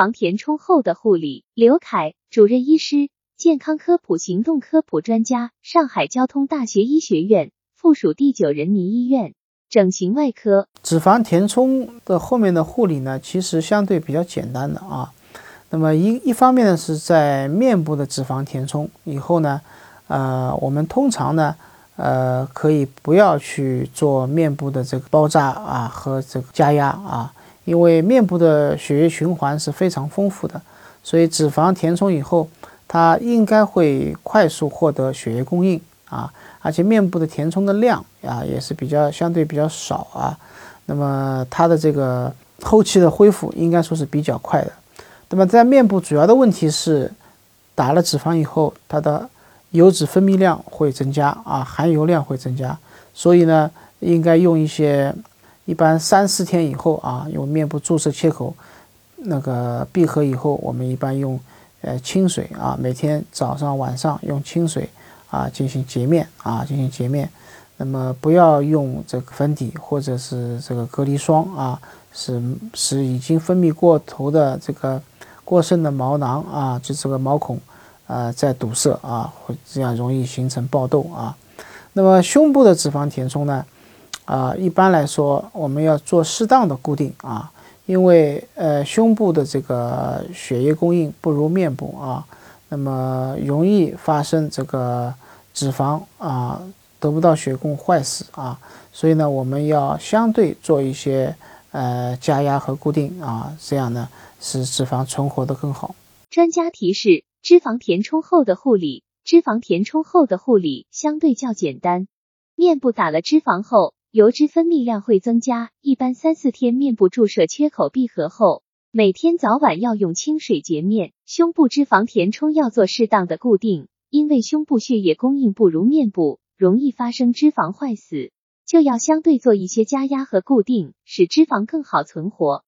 肪填充后的护理。刘凯，主任医师，健康科普行动科普专家，上海交通大学医学院附属第九人民医院整形外科。脂肪填充的后面的护理呢，其实相对比较简单的啊。那么一一方面呢，是在面部的脂肪填充以后呢，呃，我们通常呢。呃，可以不要去做面部的这个包扎啊和这个加压啊，因为面部的血液循环是非常丰富的，所以脂肪填充以后，它应该会快速获得血液供应啊，而且面部的填充的量啊也是比较相对比较少啊，那么它的这个后期的恢复应该说是比较快的。那么在面部主要的问题是，打了脂肪以后，它的油脂分泌量会增加啊，含油量会增加，所以呢，应该用一些，一般三四天以后啊，用面部注射切口，那个闭合以后，我们一般用呃清水啊，每天早上晚上用清水啊进行洁面啊进行洁面，那么不要用这个粉底或者是这个隔离霜啊，使使已经分泌过头的这个过剩的毛囊啊，就这个毛孔。啊，在堵塞啊，会这样容易形成爆痘啊。那么胸部的脂肪填充呢，啊，一般来说我们要做适当的固定啊，因为呃胸部的这个血液供应不如面部啊，那么容易发生这个脂肪啊得不到血供坏死啊，所以呢，我们要相对做一些呃加压和固定啊，这样呢使脂肪存活的更好。专家提示。脂肪填充后的护理，脂肪填充后的护理相对较简单。面部打了脂肪后，油脂分泌量会增加，一般三四天面部注射缺口闭合后，每天早晚要用清水洁面。胸部脂肪填充要做适当的固定，因为胸部血液供应不如面部，容易发生脂肪坏死，就要相对做一些加压和固定，使脂肪更好存活。